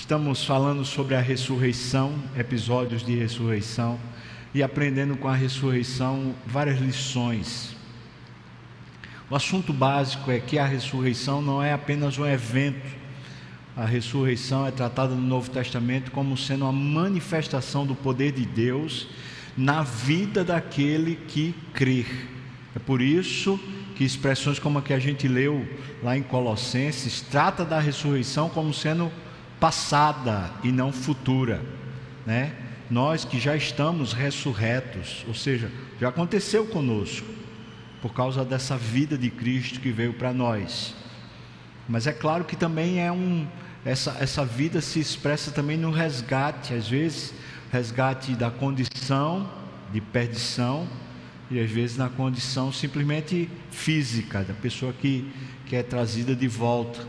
Estamos falando sobre a ressurreição, episódios de ressurreição, e aprendendo com a ressurreição várias lições. O assunto básico é que a ressurreição não é apenas um evento, a ressurreição é tratada no Novo Testamento como sendo uma manifestação do poder de Deus na vida daquele que crê. É por isso que expressões como a que a gente leu lá em Colossenses trata da ressurreição como sendo passada e não futura, né? Nós que já estamos ressurretos, ou seja, já aconteceu conosco por causa dessa vida de Cristo que veio para nós. Mas é claro que também é um essa, essa vida se expressa também no resgate, às vezes resgate da condição de perdição e às vezes na condição simplesmente física da pessoa que, que é trazida de volta.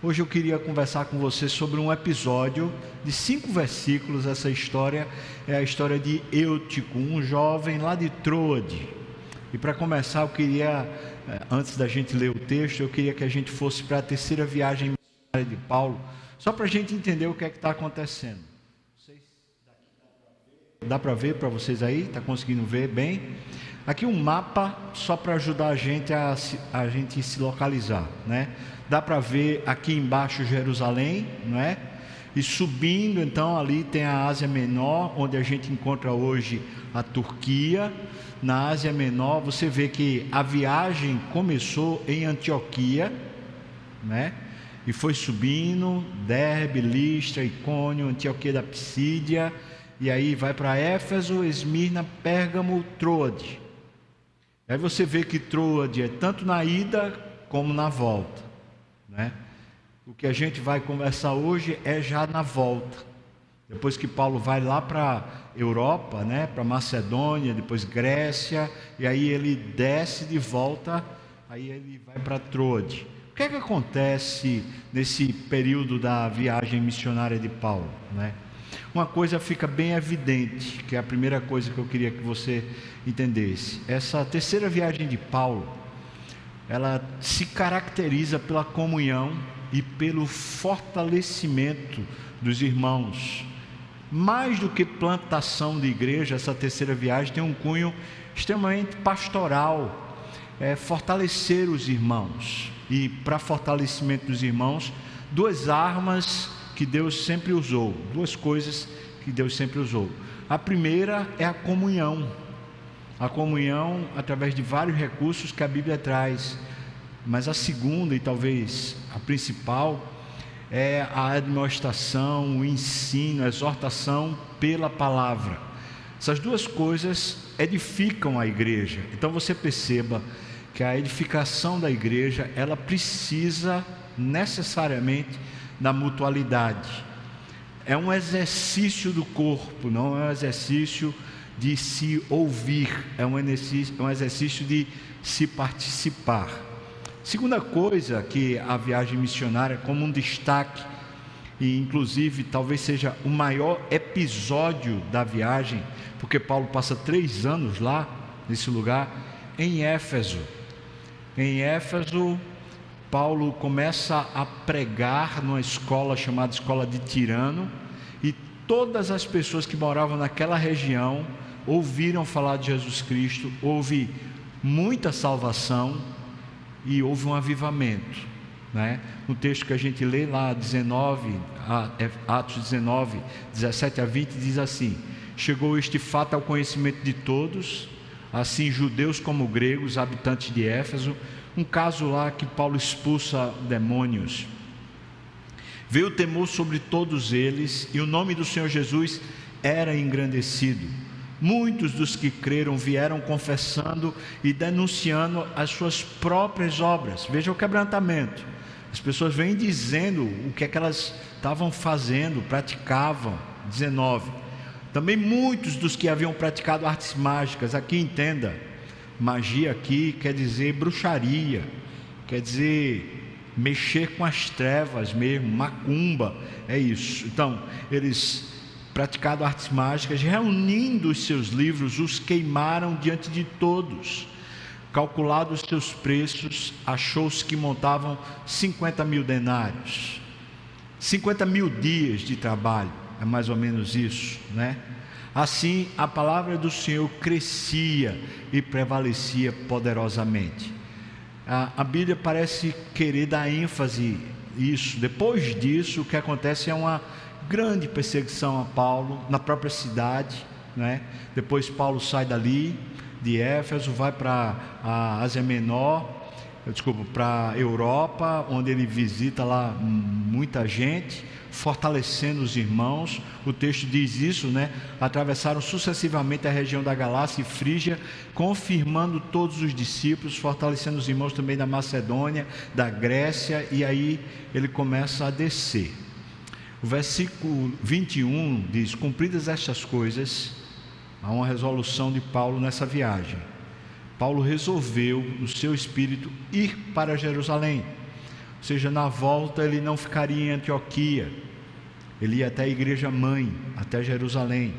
Hoje eu queria conversar com você sobre um episódio de cinco versículos. Essa história é a história de Eutico, um jovem lá de Troade. E para começar, eu queria, eh, antes da gente ler o texto, eu queria que a gente fosse para a terceira viagem de Paulo, só para a gente entender o que é que está acontecendo. Dá para ver para vocês aí? Está conseguindo ver bem? Aqui um mapa só para ajudar a gente a, a gente se localizar, né? Dá para ver aqui embaixo Jerusalém, não é? E subindo, então ali tem a Ásia Menor, onde a gente encontra hoje a Turquia. Na Ásia Menor, você vê que a viagem começou em Antioquia, né? E foi subindo, Derbe, Listra, Icônio, Antioquia da Psídia, e aí vai para Éfeso, Esmirna, Pérgamo, Troade. Aí você vê que Troade é tanto na ida como na volta. Né? O que a gente vai conversar hoje é já na volta. Depois que Paulo vai lá para Europa, né, para Macedônia, depois Grécia, e aí ele desce de volta, aí ele vai para Troade. O que é que acontece nesse período da viagem missionária de Paulo, né? Uma coisa fica bem evidente, que é a primeira coisa que eu queria que você entendesse. Essa terceira viagem de Paulo, ela se caracteriza pela comunhão e pelo fortalecimento dos irmãos. Mais do que plantação de igreja, essa terceira viagem tem um cunho extremamente pastoral, é fortalecer os irmãos. E para fortalecimento dos irmãos, duas armas que Deus sempre usou, duas coisas que Deus sempre usou. A primeira é a comunhão. A comunhão através de vários recursos que a Bíblia traz. Mas a segunda e talvez a principal é a admoestação, o ensino, a exortação pela palavra. Essas duas coisas edificam a igreja. Então você perceba que a edificação da igreja, ela precisa necessariamente na mutualidade. É um exercício do corpo, não é um exercício de se ouvir, é um exercício, é um exercício de se participar. Segunda coisa que a viagem missionária, como um destaque, e inclusive talvez seja o maior episódio da viagem, porque Paulo passa três anos lá, nesse lugar, em Éfeso. Em Éfeso, Paulo começa a pregar numa escola chamada Escola de Tirano, e todas as pessoas que moravam naquela região ouviram falar de Jesus Cristo, houve muita salvação e houve um avivamento. Né? No texto que a gente lê lá, 19, é, Atos 19, 17 a 20, diz assim: Chegou este fato ao conhecimento de todos, assim judeus como gregos, habitantes de Éfeso, um caso lá que Paulo expulsa demônios. Veio o temor sobre todos eles e o nome do Senhor Jesus era engrandecido. Muitos dos que creram vieram confessando e denunciando as suas próprias obras. Veja o quebrantamento. As pessoas vêm dizendo o que é que elas estavam fazendo, praticavam. 19. Também muitos dos que haviam praticado artes mágicas, aqui entenda, Magia aqui quer dizer bruxaria, quer dizer mexer com as trevas mesmo, macumba, é isso. Então, eles praticado artes mágicas, reunindo os seus livros, os queimaram diante de todos. Calculados seus preços, achou-se que montavam 50 mil denários. 50 mil dias de trabalho, é mais ou menos isso, né? Assim, a palavra do Senhor crescia e prevalecia poderosamente. A, a Bíblia parece querer dar ênfase isso. Depois disso, o que acontece é uma grande perseguição a Paulo na própria cidade, né? Depois Paulo sai dali de Éfeso, vai para a Ásia Menor, desculpa, para Europa, onde ele visita lá muita gente, fortalecendo os irmãos. O texto diz isso, né? Atravessaram sucessivamente a região da Galácia e Frígia, confirmando todos os discípulos, fortalecendo os irmãos também da Macedônia, da Grécia, e aí ele começa a descer. O versículo 21 diz: Cumpridas estas coisas, há uma resolução de Paulo nessa viagem. Paulo resolveu, no seu espírito, ir para Jerusalém. Ou seja, na volta ele não ficaria em Antioquia, ele ia até a igreja mãe, até Jerusalém.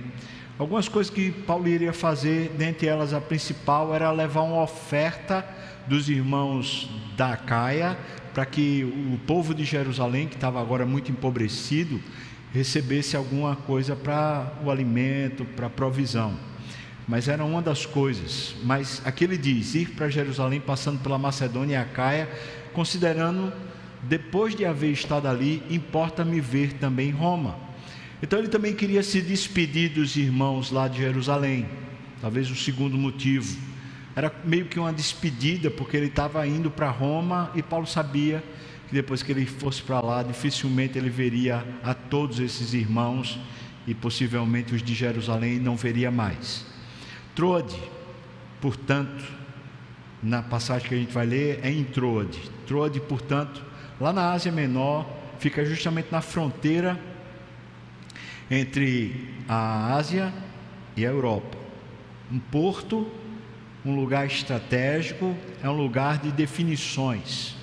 Algumas coisas que Paulo iria fazer, dentre elas a principal era levar uma oferta dos irmãos da Caia para que o povo de Jerusalém, que estava agora muito empobrecido, recebesse alguma coisa para o alimento, para a provisão. Mas era uma das coisas. Mas aqui ele diz: ir para Jerusalém, passando pela Macedônia e a Caia, considerando, depois de haver estado ali, importa-me ver também Roma. Então ele também queria se despedir dos irmãos lá de Jerusalém. Talvez o segundo motivo. Era meio que uma despedida, porque ele estava indo para Roma e Paulo sabia que depois que ele fosse para lá, dificilmente ele veria a todos esses irmãos e possivelmente os de Jerusalém não veria mais. Troade, portanto, na passagem que a gente vai ler, é em Troade. Troade, portanto, lá na Ásia Menor, fica justamente na fronteira entre a Ásia e a Europa. Um porto, um lugar estratégico, é um lugar de definições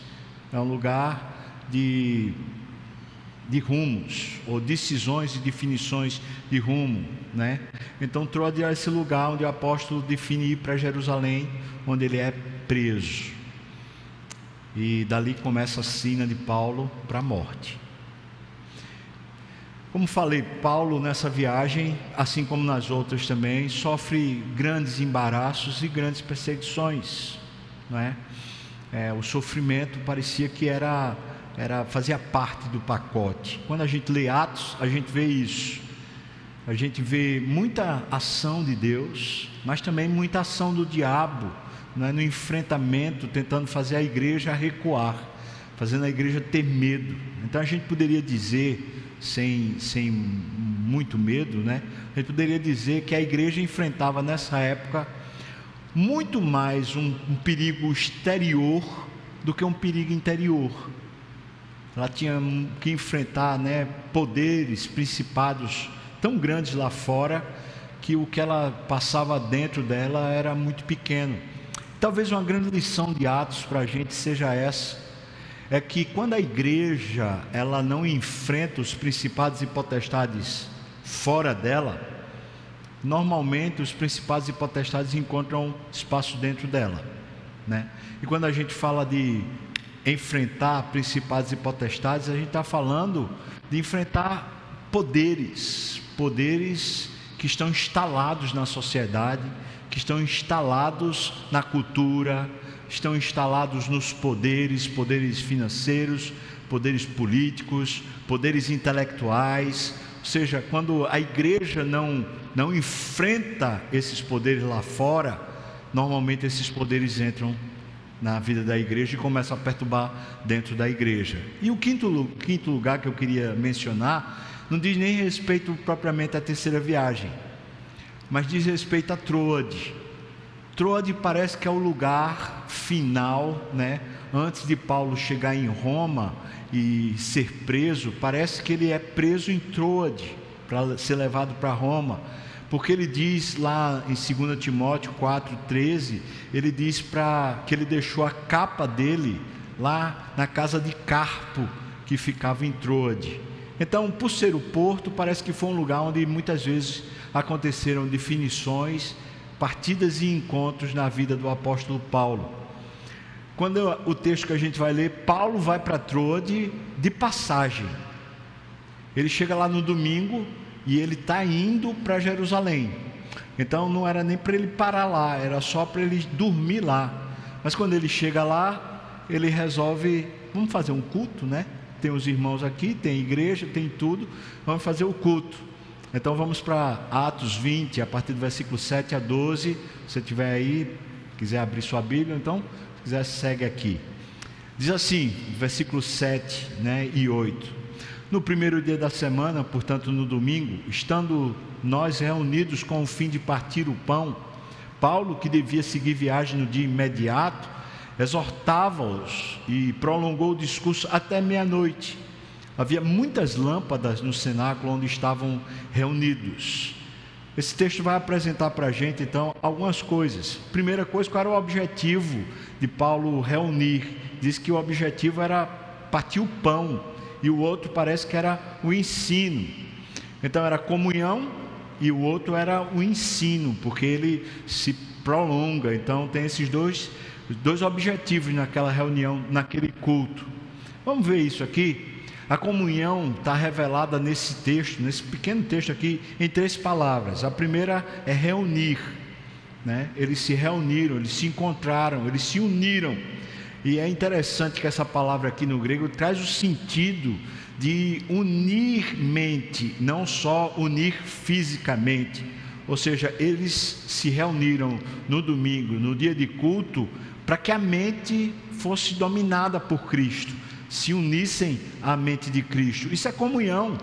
é um lugar de, de rumos, ou decisões e definições de rumo, né? Então Troade é esse lugar onde o apóstolo define ir para Jerusalém, onde ele é preso. E dali começa a sina de Paulo para a morte. Como falei, Paulo nessa viagem, assim como nas outras também, sofre grandes embaraços e grandes perseguições, não é? é, o sofrimento parecia que era, era fazia parte do pacote. Quando a gente lê Atos, a gente vê isso. A gente vê muita ação de Deus, mas também muita ação do diabo né, no enfrentamento, tentando fazer a igreja recuar, fazendo a igreja ter medo. Então a gente poderia dizer, sem, sem muito medo, né, a gente poderia dizer que a igreja enfrentava nessa época muito mais um, um perigo exterior do que um perigo interior. Ela tinha que enfrentar né, poderes, principados tão grandes lá fora que o que ela passava dentro dela era muito pequeno. Talvez uma grande lição de Atos para a gente seja essa, é que quando a igreja ela não enfrenta os principados e potestades fora dela, normalmente os principados e potestades encontram espaço dentro dela, né? E quando a gente fala de enfrentar principados e potestades, a gente está falando de enfrentar poderes, poderes que estão instalados na sociedade, que estão instalados na cultura, estão instalados nos poderes, poderes financeiros, poderes políticos, poderes intelectuais, ou seja, quando a igreja não, não enfrenta esses poderes lá fora, normalmente esses poderes entram na vida da igreja e começam a perturbar dentro da igreja. E o quinto, quinto lugar que eu queria mencionar não diz nem respeito propriamente à terceira viagem, mas diz respeito a Troade. Troade parece que é o lugar final, né? Antes de Paulo chegar em Roma, e ser preso, parece que ele é preso em Troade para ser levado para Roma, porque ele diz lá em 2 Timóteo 4,13, ele diz para que ele deixou a capa dele lá na casa de Carpo, que ficava em Troade. Então, por ser o porto, parece que foi um lugar onde muitas vezes aconteceram definições, partidas e encontros na vida do apóstolo Paulo. Quando o texto que a gente vai ler, Paulo vai para Troade de passagem. Ele chega lá no domingo e ele está indo para Jerusalém. Então não era nem para ele parar lá, era só para ele dormir lá. Mas quando ele chega lá, ele resolve, vamos fazer um culto, né? Tem os irmãos aqui, tem igreja, tem tudo, vamos fazer o culto. Então vamos para Atos 20, a partir do versículo 7 a 12. Se tiver aí, quiser abrir sua Bíblia, então, se quiser, segue aqui. Diz assim, versículo 7 né, e 8. No primeiro dia da semana, portanto no domingo, estando nós reunidos com o fim de partir o pão, Paulo, que devia seguir viagem no dia imediato, exortava-os e prolongou o discurso até meia-noite. Havia muitas lâmpadas no cenáculo onde estavam reunidos. Esse texto vai apresentar para a gente então algumas coisas. Primeira coisa, qual era o objetivo de Paulo reunir? Diz que o objetivo era partir o pão e o outro parece que era o ensino. Então era comunhão e o outro era o ensino, porque ele se prolonga. Então tem esses dois, dois objetivos naquela reunião, naquele culto. Vamos ver isso aqui. A comunhão está revelada nesse texto, nesse pequeno texto aqui, em três palavras. A primeira é reunir. Né? Eles se reuniram, eles se encontraram, eles se uniram. E é interessante que essa palavra aqui no grego traz o sentido de unir mente, não só unir fisicamente. Ou seja, eles se reuniram no domingo, no dia de culto, para que a mente fosse dominada por Cristo, se unissem à mente de Cristo. Isso é comunhão.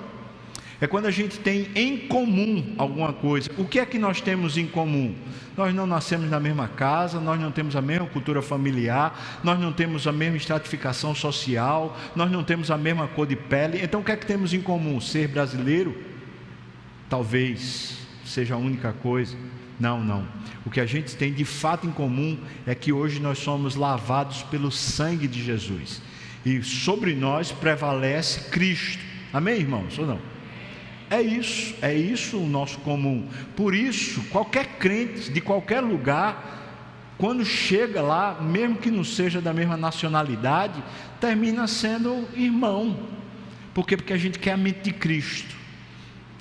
É quando a gente tem em comum alguma coisa. O que é que nós temos em comum? Nós não nascemos na mesma casa, nós não temos a mesma cultura familiar, nós não temos a mesma estratificação social, nós não temos a mesma cor de pele. Então o que é que temos em comum? Ser brasileiro? Talvez seja a única coisa. Não, não. O que a gente tem de fato em comum é que hoje nós somos lavados pelo sangue de Jesus. E sobre nós prevalece Cristo. Amém, irmãos? Ou não? É isso, é isso o nosso comum. Por isso, qualquer crente de qualquer lugar, quando chega lá, mesmo que não seja da mesma nacionalidade, termina sendo irmão. Por quê? Porque a gente quer a mente de Cristo.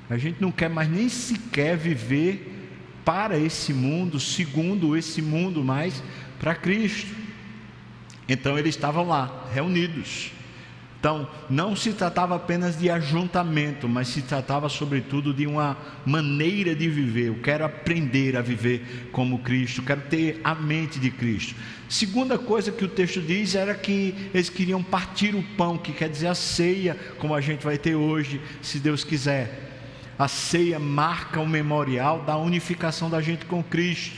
A gente não quer mais nem sequer viver para esse mundo, segundo esse mundo, mas para Cristo. Então eles estavam lá, reunidos. Então, não se tratava apenas de ajuntamento, mas se tratava, sobretudo, de uma maneira de viver. Eu quero aprender a viver como Cristo, quero ter a mente de Cristo. Segunda coisa que o texto diz era que eles queriam partir o pão, que quer dizer a ceia, como a gente vai ter hoje, se Deus quiser. A ceia marca o memorial da unificação da gente com Cristo.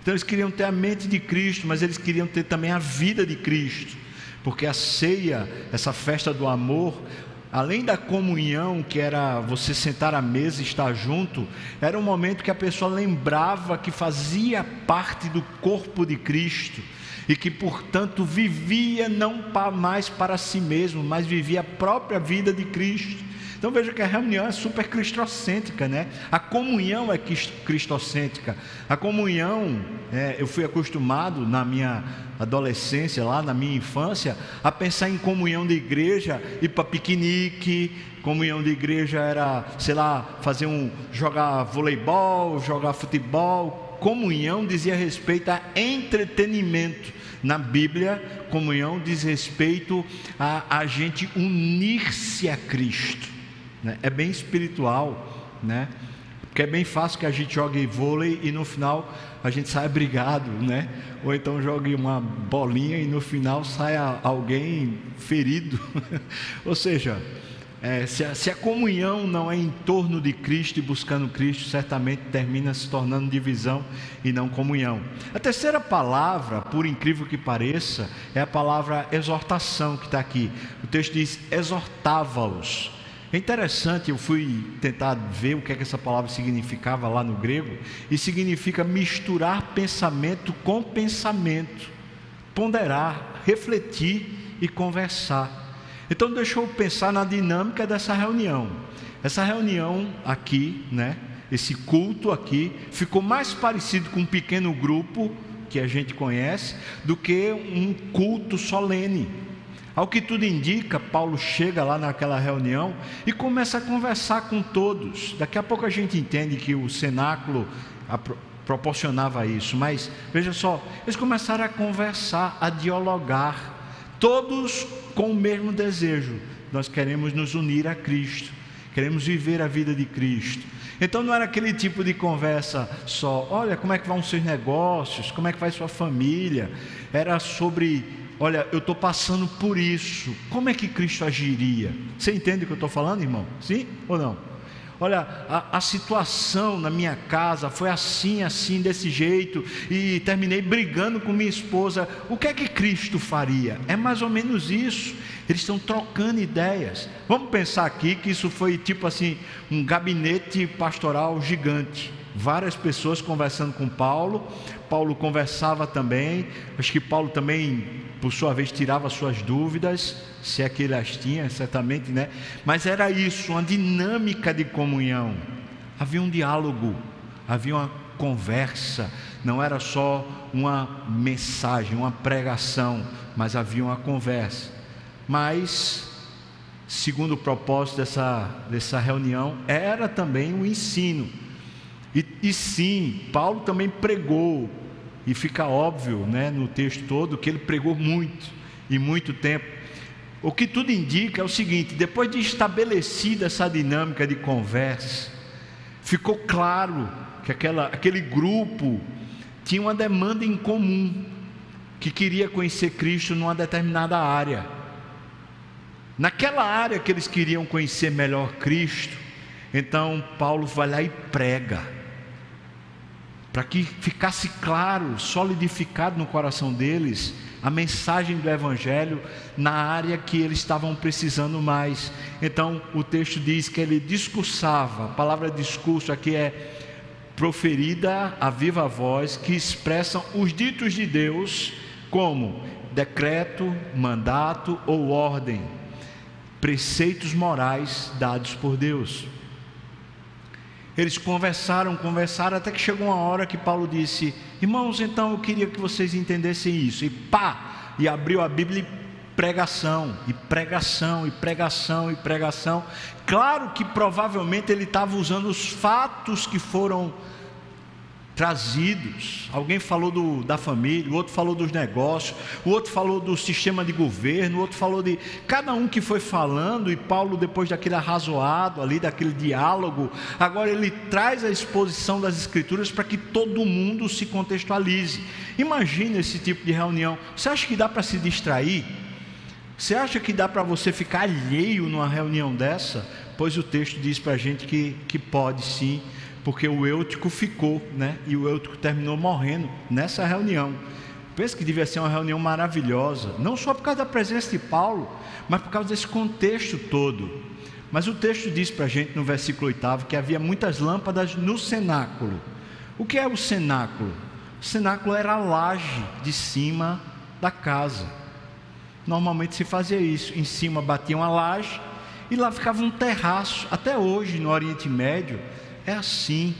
Então, eles queriam ter a mente de Cristo, mas eles queriam ter também a vida de Cristo porque a ceia, essa festa do amor, além da comunhão, que era você sentar à mesa e estar junto, era um momento que a pessoa lembrava que fazia parte do corpo de Cristo e que, portanto, vivia não mais para si mesmo, mas vivia a própria vida de Cristo. Então veja que a reunião é super cristocêntrica, né? A comunhão é cristocêntrica. A comunhão, é, eu fui acostumado na minha adolescência, lá na minha infância, a pensar em comunhão de igreja, ir para piquenique, comunhão de igreja era, sei lá, fazer um jogar voleibol, jogar futebol. Comunhão dizia respeito a entretenimento. Na Bíblia, comunhão diz respeito a a gente unir-se a Cristo né? é bem espiritual, né? Porque é bem fácil que a gente jogue vôlei e no final a gente saia brigado, né? Ou então jogue uma bolinha e no final saia alguém ferido. Ou seja, é, se, a, se, a, comunhão não é em torno de Cristo e buscando Cristo, certamente termina se tornando divisão e não comunhão. A terceira palavra, por incrível que pareça, é a palavra exortação que está aqui. O texto diz: exortava-os. É interessante, eu fui tentar ver o que é que essa palavra significava lá no grego, e significa misturar pensamento com pensamento, ponderar, refletir e conversar. Então deixa eu pensar na dinâmica dessa reunião. Essa reunião aqui, né, esse culto aqui, ficou mais parecido com um pequeno grupo que a gente conhece do que um culto solene Ao que tudo indica, Paulo chega lá naquela reunião e começa a conversar com todos. Daqui a pouco a gente entende que o cenáculo proporcionava isso, mas veja só, eles começaram a conversar, a dialogar, todos com o mesmo desejo. Nós queremos nos unir a Cristo, queremos viver a vida de Cristo. Então não era aquele tipo de conversa só, olha como é que vão seus negócios, como é que vai sua família. Era sobre olha, eu estou passando por isso, como é que Cristo agiria? Você entende o que eu estou falando, irmão? Sim ou não? Olha, a, a, situação na minha casa foi assim, assim, desse jeito, e terminei brigando com minha esposa. O que é que Cristo faria? É mais ou menos isso. Eles estão trocando ideias. Vamos pensar aqui que isso foi tipo assim, um gabinete pastoral gigante várias pessoas conversando com Paulo. Paulo conversava também. Acho que Paulo também, por sua vez, tirava suas dúvidas, se é que ele as tinha, certamente, né? Mas era isso, uma dinâmica de comunhão. Havia um diálogo, havia uma conversa. Não era só uma mensagem, uma pregação, mas havia uma conversa. Mas segundo o propósito dessa, dessa reunião, era também o um ensino. E, e sim, Paulo também pregou, e fica óbvio né, no texto todo que ele pregou muito e muito tempo. O que tudo indica é o seguinte: depois de estabelecida essa dinâmica de conversa, ficou claro que aquela, aquele grupo tinha uma demanda em comum, que queria conhecer Cristo numa determinada área. Naquela área que eles queriam conhecer melhor Cristo, então Paulo vai lá e prega para que ficasse claro, solidificado no coração deles, a mensagem do Evangelho na área que eles estavam precisando mais. Então, o texto diz que ele discursava, a palavra discurso aqui é proferida a viva voz, que expressam os ditos de Deus como decreto, mandato ou ordem, preceitos morais dados por Deus. Eles conversaram, conversaram, até que chegou uma hora que Paulo disse: Irmãos, então eu queria que vocês entendessem isso. E pá! E abriu a Bíblia e pregação, e pregação, e pregação, e pregação. Claro que provavelmente ele estava usando os fatos que foram trazidos. Alguém falou do, da família, o outro falou dos negócios, o outro falou do sistema de governo, o outro falou de. Cada um que foi falando, e Paulo, depois daquele arrazoado ali, daquele diálogo, agora ele traz a exposição das Escrituras para que todo mundo se contextualize. Imagina esse tipo de reunião. Você acha que dá para se distrair? Você acha que dá para você ficar alheio numa reunião dessa? Pois o texto diz para a gente que, que pode sim porque o Eutico ficou, né? E o Eutico terminou morrendo nessa reunião. Penso que devia ser uma reunião maravilhosa, não só por causa da presença de Paulo, mas por causa desse contexto todo. Mas o texto diz para a gente no versículo 8 que havia muitas lâmpadas no cenáculo. O que é o cenáculo? O cenáculo era a laje de cima da casa. Normalmente se fazia isso, em cima batia uma laje e lá ficava um terraço. Até hoje no Oriente Médio é assim,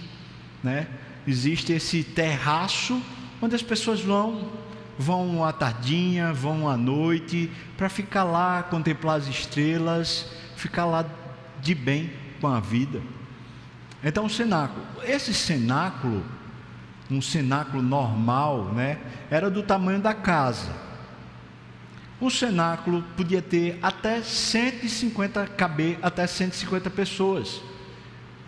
né? Existe esse terraço onde as pessoas vão, vão à tardinha, vão à noite, para ficar lá, contemplar as estrelas, ficar lá de bem com a vida. Então, o cenáculo, esse cenáculo, um cenáculo normal, né, era do tamanho da casa. O cenáculo podia ter até 150 caber até 150 pessoas.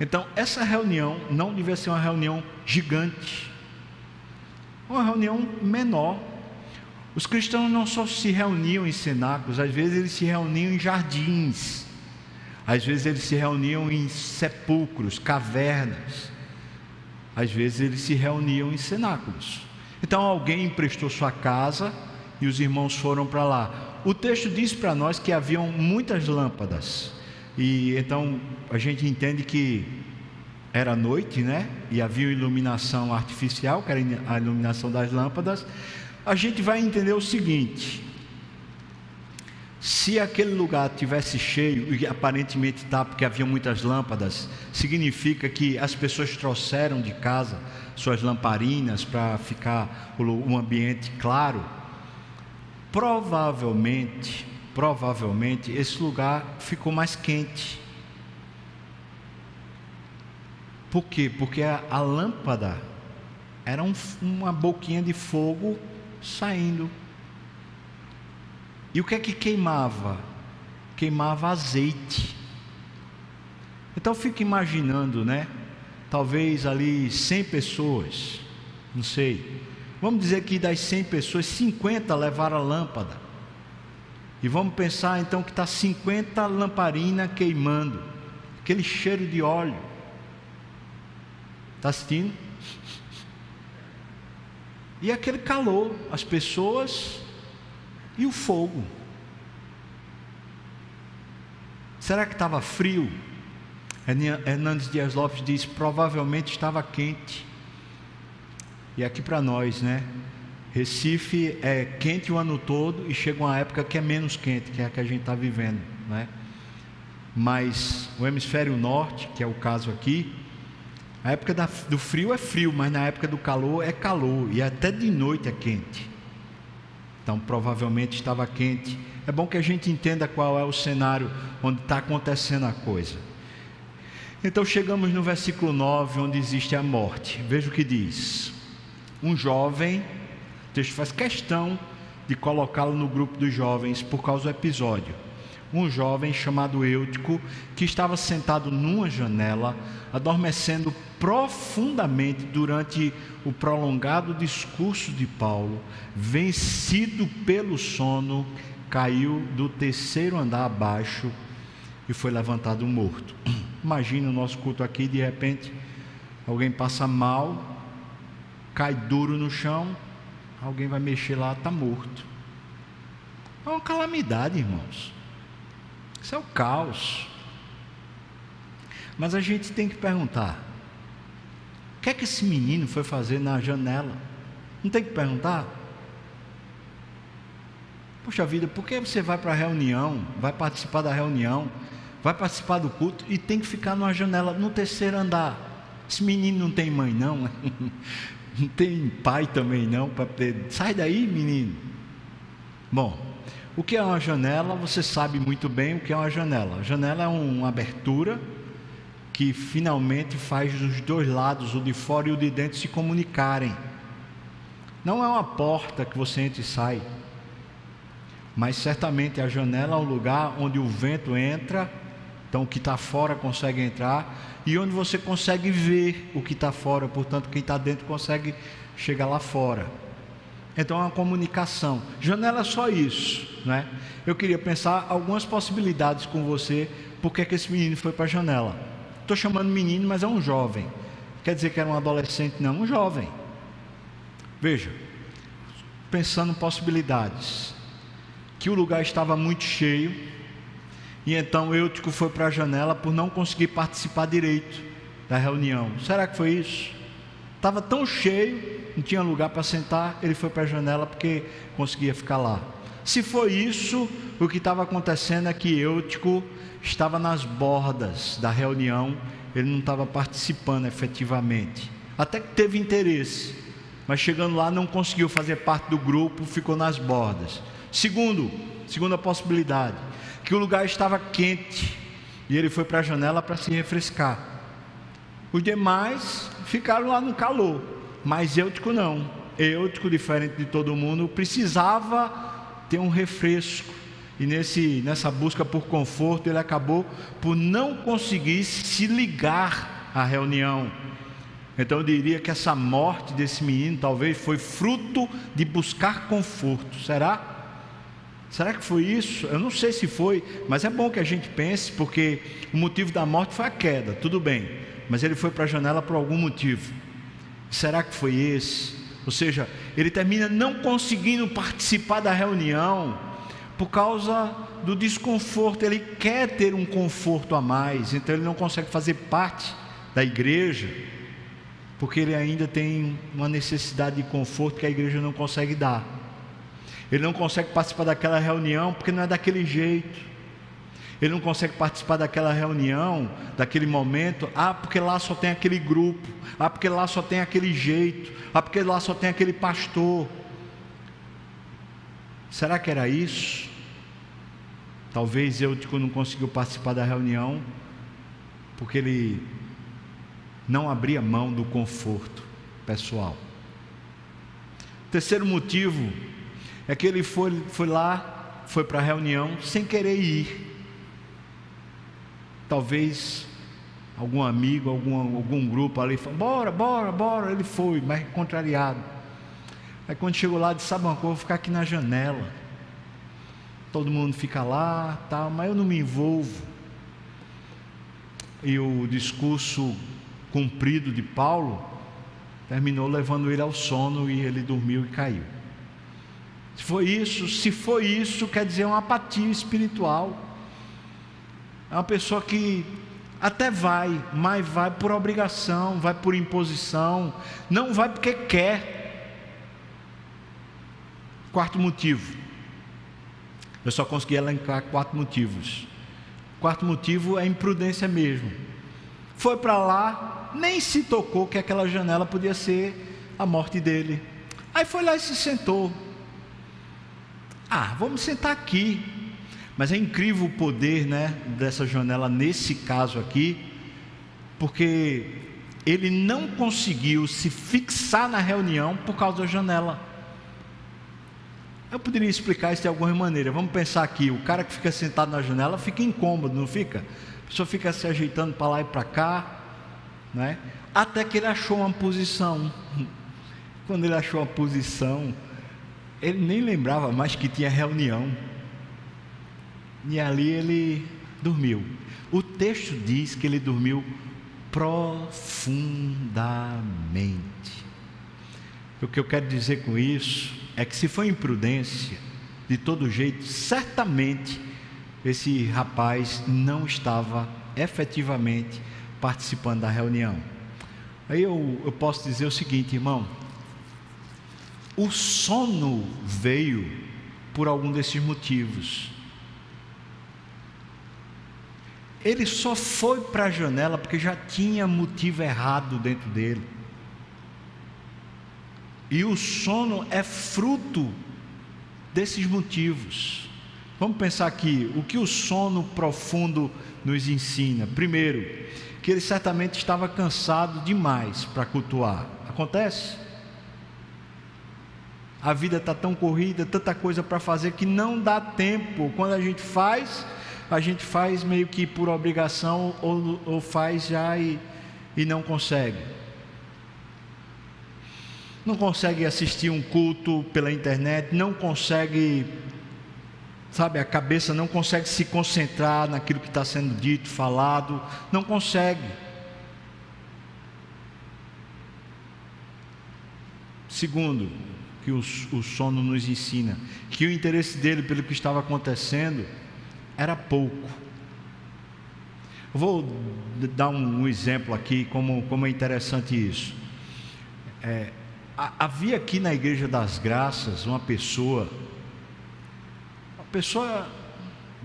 Então, essa reunião não devia ser uma reunião gigante, uma reunião menor. Os cristãos não só se reuniam em cenáculos, às vezes eles se reuniam em jardins, às vezes eles se reuniam em sepulcros, cavernas, às vezes eles se reuniam em cenáculos. Então alguém emprestou sua casa e os irmãos foram para lá. O texto diz para nós que haviam muitas lâmpadas. E então a gente entende que era noite, né? E havia iluminação artificial, que era a iluminação das lâmpadas. A gente vai entender o seguinte: se aquele lugar tivesse cheio, e aparentemente está, porque havia muitas lâmpadas, significa que as pessoas trouxeram de casa suas lamparinas para ficar um ambiente claro. Provavelmente provavelmente esse lugar ficou mais quente. Por quê? Porque a, a lâmpada era um, uma boquinha de fogo saindo. E o que é que queimava? Queimava azeite. Então fico imaginando, né? Talvez ali 100 pessoas, não sei. Vamos dizer que das 100 pessoas, 50 levaram a lâmpada. E vamos pensar então que está 50 lamparinas queimando, aquele cheiro de óleo. Está assistindo? E aquele calor, as pessoas e o fogo. Será que estava frio? Hernandes Dias Lopes diz: provavelmente estava quente. E aqui para nós, né? Recife é quente o ano todo e chega uma época que é menos quente, que é a que a gente está vivendo, né? Mas o hemisfério norte, que é o caso aqui, a época da, do frio é frio, mas na época do calor é calor e até de noite é quente. Então provavelmente estava quente. É bom que a gente entenda qual é o cenário onde está acontecendo a coisa. Então chegamos no versículo 9, onde existe a morte. Veja o que diz: Um jovem, o texto faz questão de colocá-lo no grupo dos jovens por causa do episódio. Um jovem chamado Eutico, que estava sentado numa janela, adormecendo profundamente durante o prolongado discurso de Paulo, vencido pelo sono, caiu do terceiro andar abaixo e foi levantado morto. Imagina o nosso culto aqui, de repente, alguém passa mal, cai duro no chão, alguém vai mexer lá, está morto. É uma calamidade, irmãos. Isso é o caos. Mas a gente tem que perguntar: o que é que esse menino foi fazer na janela? Não tem que perguntar? Poxa vida, por que você vai para a reunião, vai participar da reunião, vai participar do culto e tem que ficar numa janela no terceiro andar. Esse menino não tem mãe, não. Não tem pai também, não. Sai daí, menino. Bom, o que é uma janela? Você sabe muito bem o que é uma janela. A janela é uma abertura que finalmente faz os dois lados, o de fora e o de dentro, se comunicarem. Não é uma porta que você entra e sai, mas certamente a janela é um lugar onde o vento entra então, o que está fora consegue entrar e onde você consegue ver o que está fora, portanto, quem está dentro consegue chegar lá fora. Então, é uma comunicação. Janela é só isso, né? Eu queria pensar algumas possibilidades com você, porque é que esse menino foi para a janela. Estou chamando menino, mas é um jovem. Quer dizer que era um adolescente? Não, um jovem. Veja, pensando possibilidades. Que o lugar estava muito cheio, e então Eutico foi para a janela por não conseguir participar direito da reunião. Será que foi isso? Estava tão cheio, não tinha lugar para sentar, ele foi para a janela porque conseguia ficar lá. Se foi isso, o que estava acontecendo é que Eutico estava nas bordas da reunião, ele não estava participando efetivamente. Até que teve interesse, mas chegando lá não conseguiu fazer parte do grupo, ficou nas bordas. Segundo, segunda possibilidade, que o lugar estava quente e ele foi para a janela para se refrescar. Os demais ficaram lá no calor, mas Eutico não. Eutico, diferente de todo mundo, precisava ter um refresco. E nesse, nessa busca por conforto, ele acabou por não conseguir se ligar à reunião. Então eu diria que essa morte desse menino talvez foi fruto de buscar conforto. Será? Será que foi isso? Eu não sei se foi, mas é bom que a gente pense, porque o motivo da morte foi a queda, tudo bem, mas ele foi para a janela por algum motivo. Será que foi esse? Ou seja, ele termina não conseguindo participar da reunião por causa do desconforto. Ele quer ter um conforto a mais, então ele não consegue fazer parte da igreja, porque ele ainda tem uma necessidade de conforto que a igreja não consegue dar. Ele não consegue participar daquela reunião porque não é daquele jeito. Ele não consegue participar daquela reunião, daquele momento, ah, porque lá só tem aquele grupo, ah, porque lá só tem aquele jeito, ah, porque lá só tem aquele pastor. Será que era isso? Talvez eu não conseguiu participar da reunião porque ele não abria mão do conforto pessoal. Terceiro motivo é que ele foi, foi lá, foi para a reunião sem querer ir. Talvez algum amigo, algum, algum grupo ali falou: bora, bora, bora. Ele foi, mas contrariado. Aí quando chegou lá, disse: sabe uma coisa, vou ficar aqui na janela. Todo mundo fica lá, tal, mas eu não me envolvo. E o discurso cumprido de Paulo terminou levando ele ao sono e ele dormiu e caiu. Se foi isso, se foi isso, quer dizer uma apatia espiritual. É uma pessoa que até vai, mas vai por obrigação, vai por imposição, não vai porque quer. Quarto motivo. Eu só consegui elencar quatro motivos. Quarto motivo é imprudência mesmo. Foi para lá, nem se tocou que aquela janela podia ser a morte dele. Aí foi lá e se sentou. Ah, vamos sentar aqui. Mas é incrível o poder, né, dessa janela nesse caso aqui, porque ele não conseguiu se fixar na reunião por causa da janela. Eu poderia explicar isso de alguma maneira. Vamos pensar aqui: o cara que fica sentado na janela fica incômodo, não fica? A pessoa fica se ajeitando para lá e para cá, né? até que ele achou uma posição. Quando ele achou a posição, ele nem lembrava mais que tinha reunião. E ali ele dormiu. O texto diz que ele dormiu profundamente. O que eu quero dizer com isso é que se foi imprudência, de todo jeito, certamente esse rapaz não estava efetivamente participando da reunião. Aí eu, eu posso dizer o seguinte, irmão: o sono veio por algum desses motivos. Ele só foi para a janela porque já tinha motivo errado dentro dele. E o sono é fruto desses motivos. Vamos pensar aqui, o que o sono profundo nos ensina? Primeiro, que ele certamente estava cansado demais para cultuar. Acontece? A vida está tão corrida, tanta coisa para fazer que não dá tempo. Quando a gente faz, a gente faz meio que por obrigação ou, ou faz já e, e não consegue não consegue assistir um culto pela internet, não consegue, sabe, a cabeça não consegue se concentrar naquilo que está sendo dito, falado, não consegue. Segundo, que o, o sono nos ensina, que o interesse dele pelo que estava acontecendo era pouco. Vou dar um, um exemplo aqui, como, como é interessante isso. É, havia aqui na Igreja das Graças uma pessoa, uma pessoa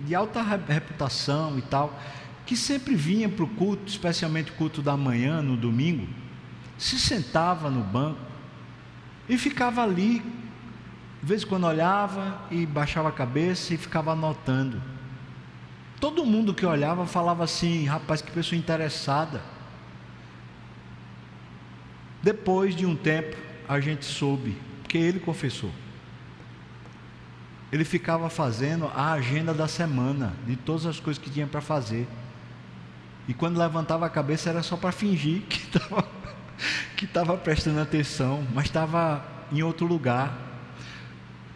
de alta reputação e tal, que sempre vinha para o culto, especialmente o culto da manhã, no domingo, se sentava no banco e ficava ali, de vez em quando olhava e baixava a cabeça e ficava anotando. Todo mundo que olhava falava assim: rapaz, que pessoa interessada. Depois de um tempo, a gente soube, porque ele confessou. Ele ficava fazendo a agenda da semana, de todas as coisas que tinha para fazer. E quando levantava a cabeça era só para fingir que estava que estava prestando atenção, mas estava em outro lugar.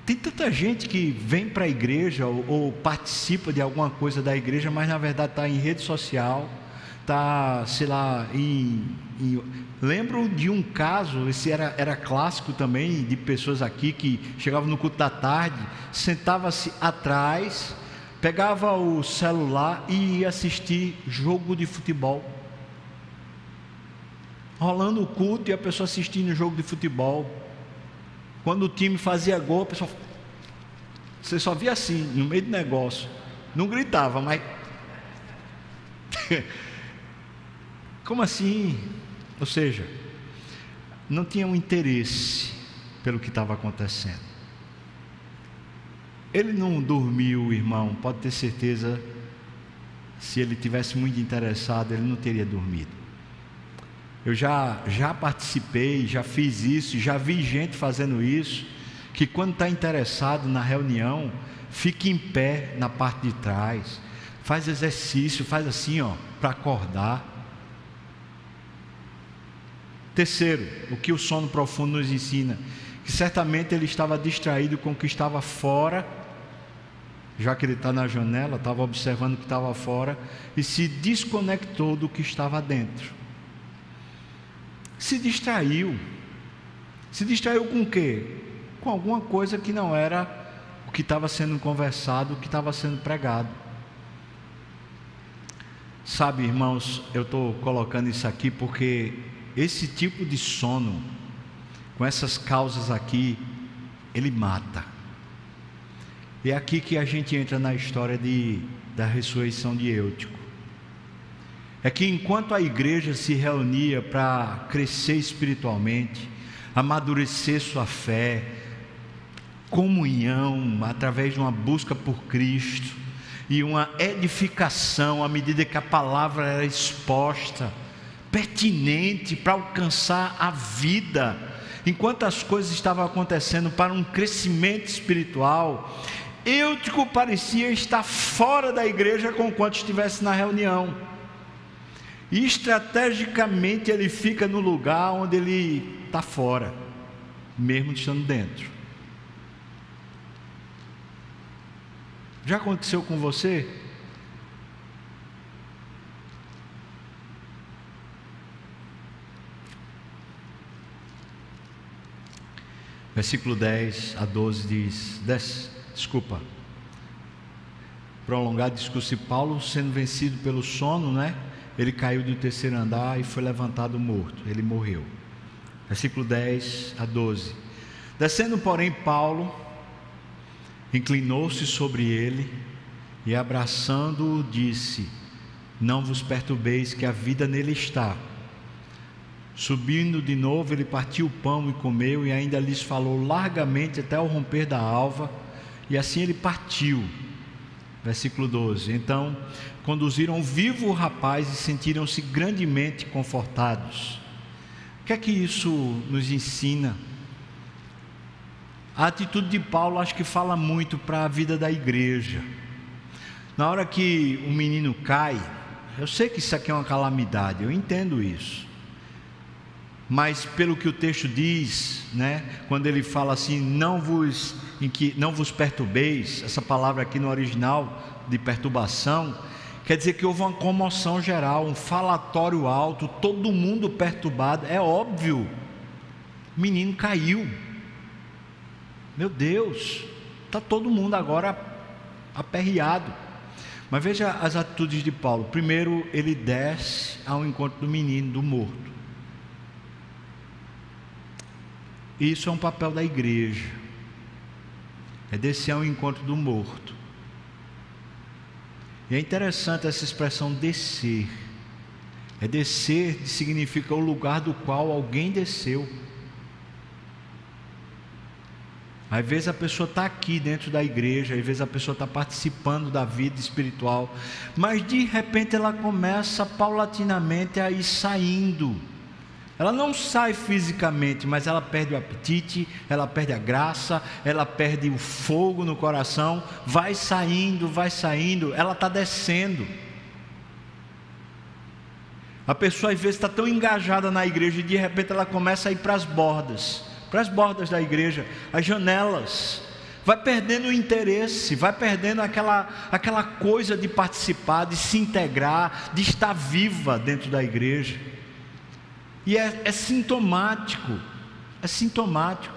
Tem tanta gente que vem para a igreja ou, ou, participa de alguma coisa da igreja, mas na verdade está em rede social, está, sei lá, em, em, Lembro de um caso, esse era, era clássico também, de pessoas aqui que chegavam no culto da tarde, sentava-se atrás, pegava o celular e ia assistir jogo de futebol. Rolando o culto e a pessoa assistindo o jogo de futebol. Quando o time fazia gol, a pessoa. Você só via assim, no meio do negócio. Não gritava, mas. Como assim? Ou seja, não tinham interesse pelo que estava acontecendo. Ele não dormiu, irmão, pode ter certeza. Se ele tivesse muito interessado, ele não teria dormido. Eu já, já participei, já fiz isso, já vi gente fazendo isso, que quando está interessado na reunião, fica em pé na parte de trás, faz exercício, faz assim, ó, para acordar. Terceiro, o que o sono profundo nos ensina, que certamente ele estava distraído com o que estava fora, já que ele está na janela, estava observando o que estava fora, e se desconectou do que estava dentro. Se distraiu. Se distraiu com o quê? Com alguma coisa que não era o que estava sendo conversado, o que estava sendo pregado. Sabe, irmãos, eu estou colocando isso aqui porque esse tipo de sono, com essas causas aqui, ele mata. E é aqui que a gente entra na história de, da ressurreição de Eutico. É que enquanto a igreja se reunia para crescer espiritualmente, amadurecer sua fé, comunhão através de uma busca por Cristo e uma edificação à medida que a palavra era exposta, pertinente para alcançar a vida. Enquanto as coisas estavam acontecendo para um crescimento espiritual, Eutico parecia estar fora da igreja com quanto estivesse na reunião. E estrategicamente ele fica no lugar onde ele está fora, mesmo estando dentro. Já aconteceu com você? Versículo 10 a 12 diz: des, desculpa, prolongado discurso de Paulo, sendo vencido pelo sono, né? Ele caiu do terceiro andar e foi levantado morto, ele morreu. Versículo 10 a 12. Descendo, porém, Paulo inclinou-se sobre ele e, abraçando-o, disse: Não vos perturbeis, que a vida nele está Subindo de novo, ele partiu o pão e comeu, e ainda lhes falou largamente até o romper da alva, e assim ele partiu. Versículo 12: Então conduziram vivo o rapaz e sentiram-se grandemente confortados. O que é que isso nos ensina? A atitude de Paulo acho que fala muito para a vida da igreja. Na hora que o menino cai, eu sei que isso aqui é uma calamidade, eu entendo isso mas pelo que o texto diz, né, quando ele fala assim, não vos em que não vos perturbeis, essa palavra aqui no original de perturbação, quer dizer que houve uma comoção geral, um falatório alto, todo mundo perturbado, é óbvio. O menino caiu. Meu Deus, está todo mundo agora aperreado. Mas veja as atitudes de Paulo. Primeiro, ele desce ao encontro do menino, do morto. Isso é um papel da igreja. É descer ao encontro do morto. E é interessante essa expressão descer. É descer significa o lugar do qual alguém desceu. Às vezes a pessoa está aqui dentro da igreja, às vezes a pessoa está participando da vida espiritual, mas de repente ela começa paulatinamente a ir saindo ela não sai fisicamente, mas ela perde o apetite, ela perde a graça, ela perde o fogo no coração, vai saindo, vai saindo, ela está descendo. A pessoa às vezes está tão engajada na igreja e de repente ela começa a ir para as bordas, para as bordas da igreja, as janelas, vai perdendo o interesse, vai perdendo aquela, aquela coisa de participar, de se integrar, de estar viva dentro da igreja. E é, é sintomático, é sintomático.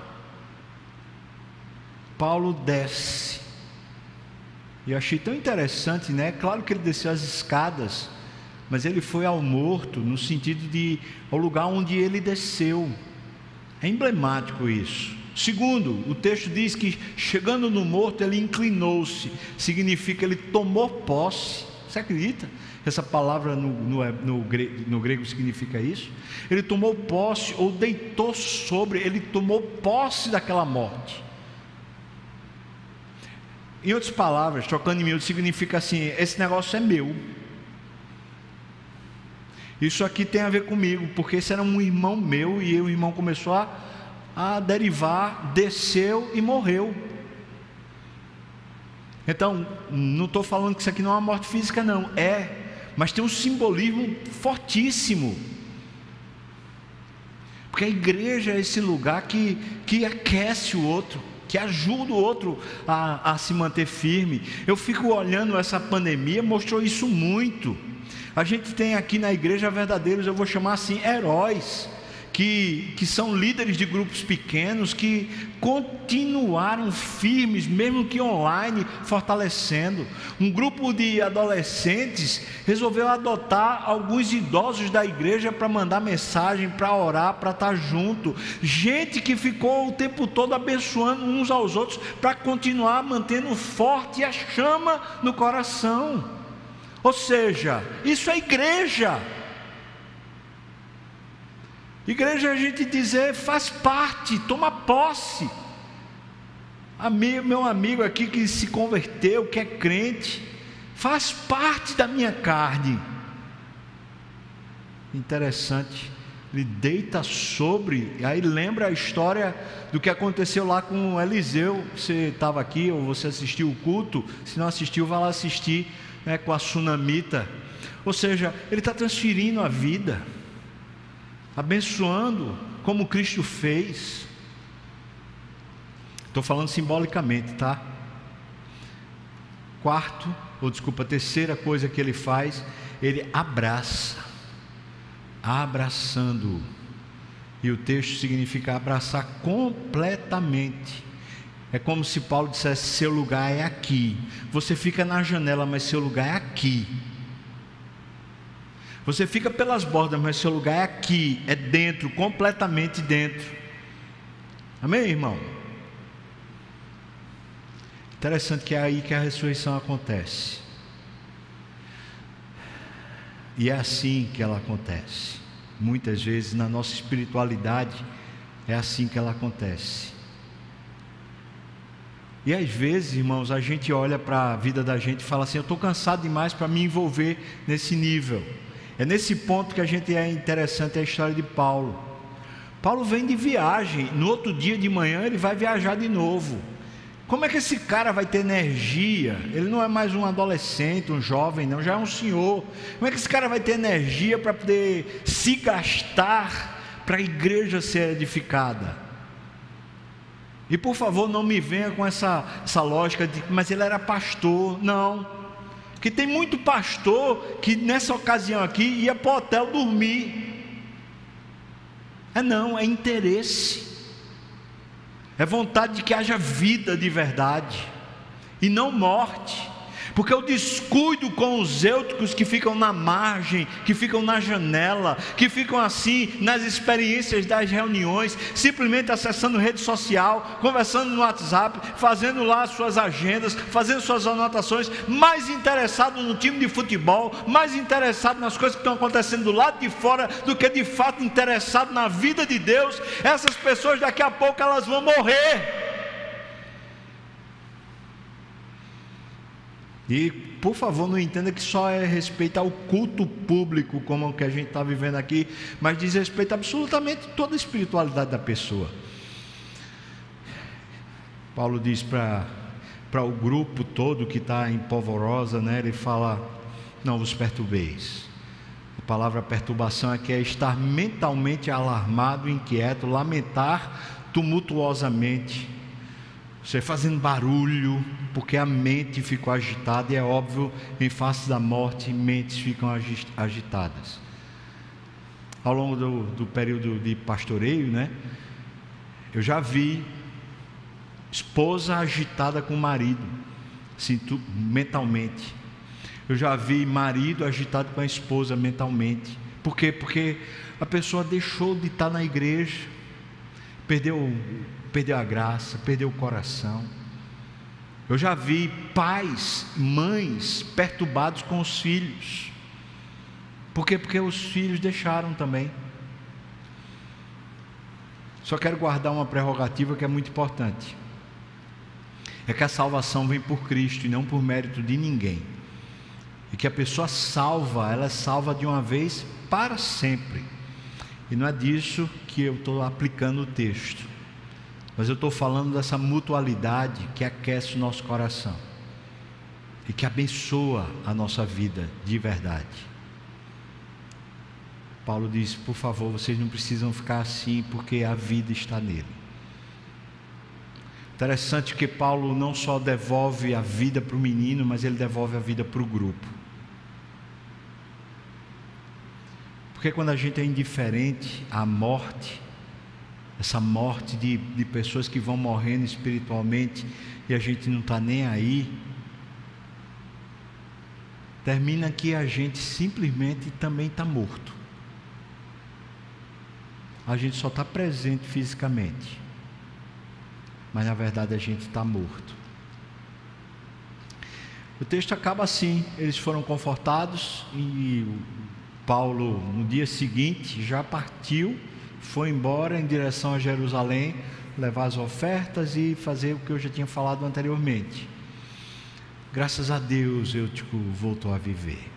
Paulo desce. E eu achei tão interessante, né? Claro que ele desceu as escadas, mas ele foi ao morto, no sentido de ao lugar onde ele desceu. É emblemático isso. Segundo, o texto diz que chegando no morto, ele inclinou-se, significa ele tomou posse. Você acredita? Essa palavra no, no, no, grego, no grego significa isso. Ele tomou posse ou deitou sobre, ele tomou posse daquela morte. Em outras palavras, trocando em miúdo, significa assim: esse negócio é meu. Isso aqui tem a ver comigo, porque esse era um irmão meu e o irmão começou a, a derivar, desceu e morreu. Então, não estou falando que isso aqui não é uma morte física, não. É, mas tem um simbolismo fortíssimo. Porque a igreja é esse lugar que, que aquece o outro, que ajuda o outro a, a se manter firme. Eu fico olhando essa pandemia, mostrou isso muito. A gente tem aqui na igreja verdadeiros, eu vou chamar assim, heróis que, que são líderes de grupos pequenos, que continuaram firmes, mesmo que online, fortalecendo. Um grupo de adolescentes resolveu adotar alguns idosos da igreja para mandar mensagem, para orar, para estar junto. Gente que ficou o tempo todo abençoando uns aos outros para continuar mantendo forte a chama no coração. Ou seja, isso é igreja. Igreja, a gente dizer, faz parte, toma posse. Amigo, meu amigo aqui que se converteu, que é crente, faz parte da minha carne. Interessante, ele deita sobre, aí lembra a história do que aconteceu lá com Eliseu. Você estava aqui ou você assistiu o culto? Se não assistiu, vá lá assistir né, com a sunamita. Ou seja, ele está transferindo a vida abençoando como Cristo fez. Estou falando simbolicamente, tá? Quarto, ou desculpa, terceira coisa que ele faz, ele abraça, abraçando. E o texto significa abraçar completamente. É como se Paulo dissesse: seu lugar é aqui. Você fica na janela, mas seu lugar é aqui. Você fica pelas bordas, mas seu lugar é aqui, é dentro, completamente dentro. Amém, irmão? Interessante que é aí que a ressurreição acontece. E é assim que ela acontece. Muitas vezes na nossa espiritualidade é assim que ela acontece. E às vezes, irmãos, a gente olha para a vida da gente e fala assim: eu estou cansado demais para me envolver nesse nível. É nesse ponto que a gente é interessante a história de Paulo. Paulo vem de viagem, no outro dia de manhã ele vai viajar de novo. Como é que esse cara vai ter energia? Ele não é mais um adolescente, um jovem, não, já é um senhor. Como é que esse cara vai ter energia para poder se gastar para a igreja ser edificada? E por favor, não me venha com essa, essa lógica de, mas ele era pastor. Não. Que tem muito pastor que nessa ocasião aqui ia para o hotel dormir. É não, é interesse. É vontade de que haja vida de verdade e não morte porque o descuido com os eúticos que ficam na margem, que ficam na janela, que ficam assim nas experiências das reuniões, simplesmente acessando rede social, conversando no WhatsApp, fazendo lá suas agendas, fazendo suas anotações, mais interessado no time de futebol, mais interessado nas coisas que estão acontecendo do lado de fora do que de fato interessado na vida de Deus, essas pessoas daqui a pouco elas vão morrer. E, por favor, não entenda que só é respeito ao culto público, como o que a gente está vivendo aqui, mas diz respeito absolutamente toda a espiritualidade da pessoa. Paulo diz para o grupo todo que está em polvorosa, né, ele fala: Não vos perturbeis. A palavra perturbação aqui é estar mentalmente alarmado, inquieto, lamentar tumultuosamente você fazendo barulho, porque a mente ficou agitada, e é óbvio, em face da morte, mentes ficam agitadas. Ao longo do, do período de pastoreio, né? Eu já vi esposa agitada com o marido, tu, mentalmente. Eu já vi marido agitado com a esposa mentalmente. Por quê? Porque a pessoa deixou de estar na igreja, perdeu perdeu a graça, perdeu o coração. Eu já vi pais, mães perturbados com os filhos. Por quê? Porque os filhos deixaram também. Só quero guardar uma prerrogativa que é muito importante. é que a salvação vem por Cristo e não por mérito de ninguém. E que a pessoa salva, ela é salva de uma vez para sempre. E não é disso que eu estou aplicando o texto, mas eu estou falando dessa mutualidade que aquece o nosso coração e que abençoa a nossa vida de verdade. Paulo diz: por favor, vocês não precisam ficar assim, porque a vida está nele. Interessante que Paulo não só devolve a vida para o menino, mas ele devolve a vida para o grupo. Porque quando a gente é indiferente à morte, essa morte de, de pessoas que vão morrendo espiritualmente e a gente não está nem aí, termina que a gente simplesmente também está morto. A gente só está presente fisicamente, mas na verdade a gente está morto. O texto acaba assim: eles foram confortados e Paulo, no dia seguinte, já partiu, foi embora em direção a Jerusalém, levar as ofertas e fazer o que eu já tinha falado anteriormente. Graças a Deus, Eutico voltou a viver.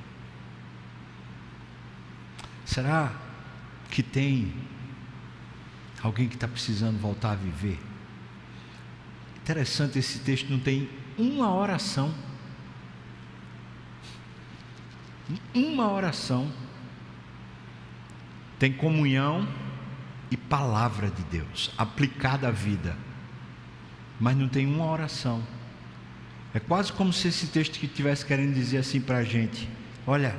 Será que tem alguém que está precisando voltar a viver? Interessante, esse texto não tem uma oração. Uma oração. Tem comunhão e palavra de Deus aplicada à vida, mas não tem uma oração. É quase como se esse texto que estivesse querendo dizer assim para a gente: olha,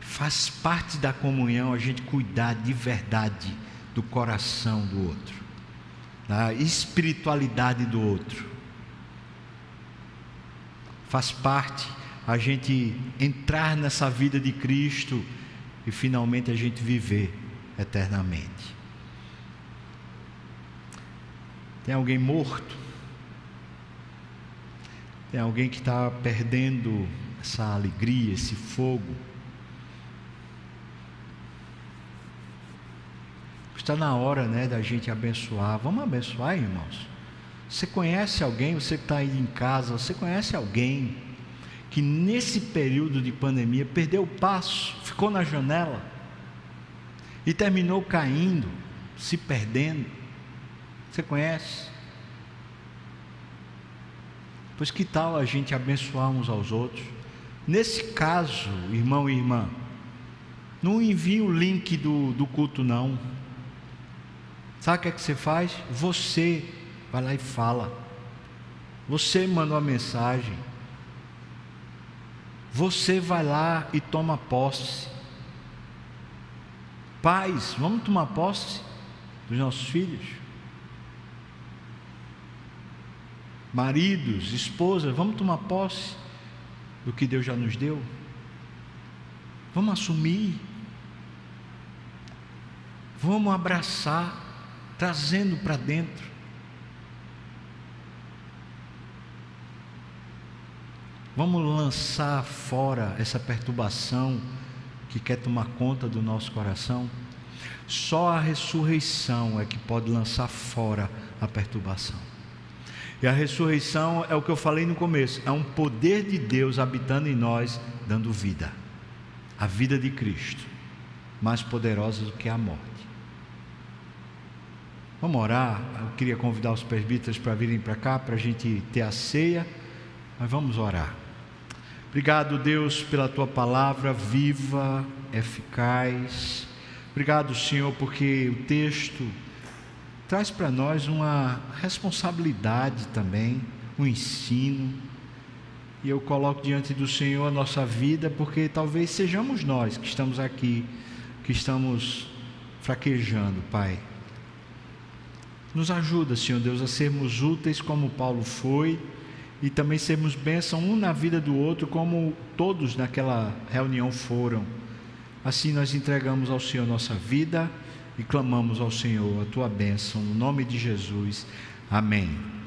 faz parte da comunhão a gente cuidar de verdade do coração do outro, da espiritualidade do outro. Faz parte a gente entrar nessa vida de Cristo e finalmente a gente viver eternamente. Tem alguém morto? Tem alguém que está perdendo essa alegria, esse fogo. Está na hora, né, da gente abençoar. Vamos abençoar, irmãos. Você conhece alguém? Você que está aí em casa, você conhece alguém que nesse período de pandemia perdeu o passo, ficou na janela e terminou caindo, se perdendo? Você conhece? Pois que tal a gente abençoar uns aos outros? Nesse caso, irmão e irmã, não envie o link do, do culto, não. Sabe o que é que você faz? Você vai lá e fala. Você manda uma mensagem. Você vai lá e toma posse. Pais, vamos tomar posse dos nossos filhos. maridos, esposas, vamos tomar posse do que Deus já nos deu. Vamos assumir. Vamos abraçar, trazendo para dentro. Vamos lançar fora essa perturbação que quer tomar conta do nosso coração. Só a ressurreição é que pode lançar fora a perturbação. E a ressurreição é o que eu falei no começo: é um poder de Deus habitando em nós, dando vida. A vida de Cristo, mais poderosa do que a morte. Vamos orar. Eu queria convidar os presbíteros para virem para cá, para a gente ter a ceia, mas vamos orar. Obrigado, Deus, pela tua palavra viva, eficaz. Obrigado, Senhor, porque o texto traz para nós uma responsabilidade também, um ensino. E eu coloco diante do Senhor a nossa vida, porque talvez sejamos nós que estamos aqui, que estamos fraquejando, Pai. Nos ajuda, Senhor Deus, a sermos úteis como Paulo foi e também sermos bênção um na vida do outro, como todos naquela reunião foram. Assim nós entregamos ao Senhor nossa vida e clamamos ao Senhor a tua bênção, no nome de Jesus. Amém.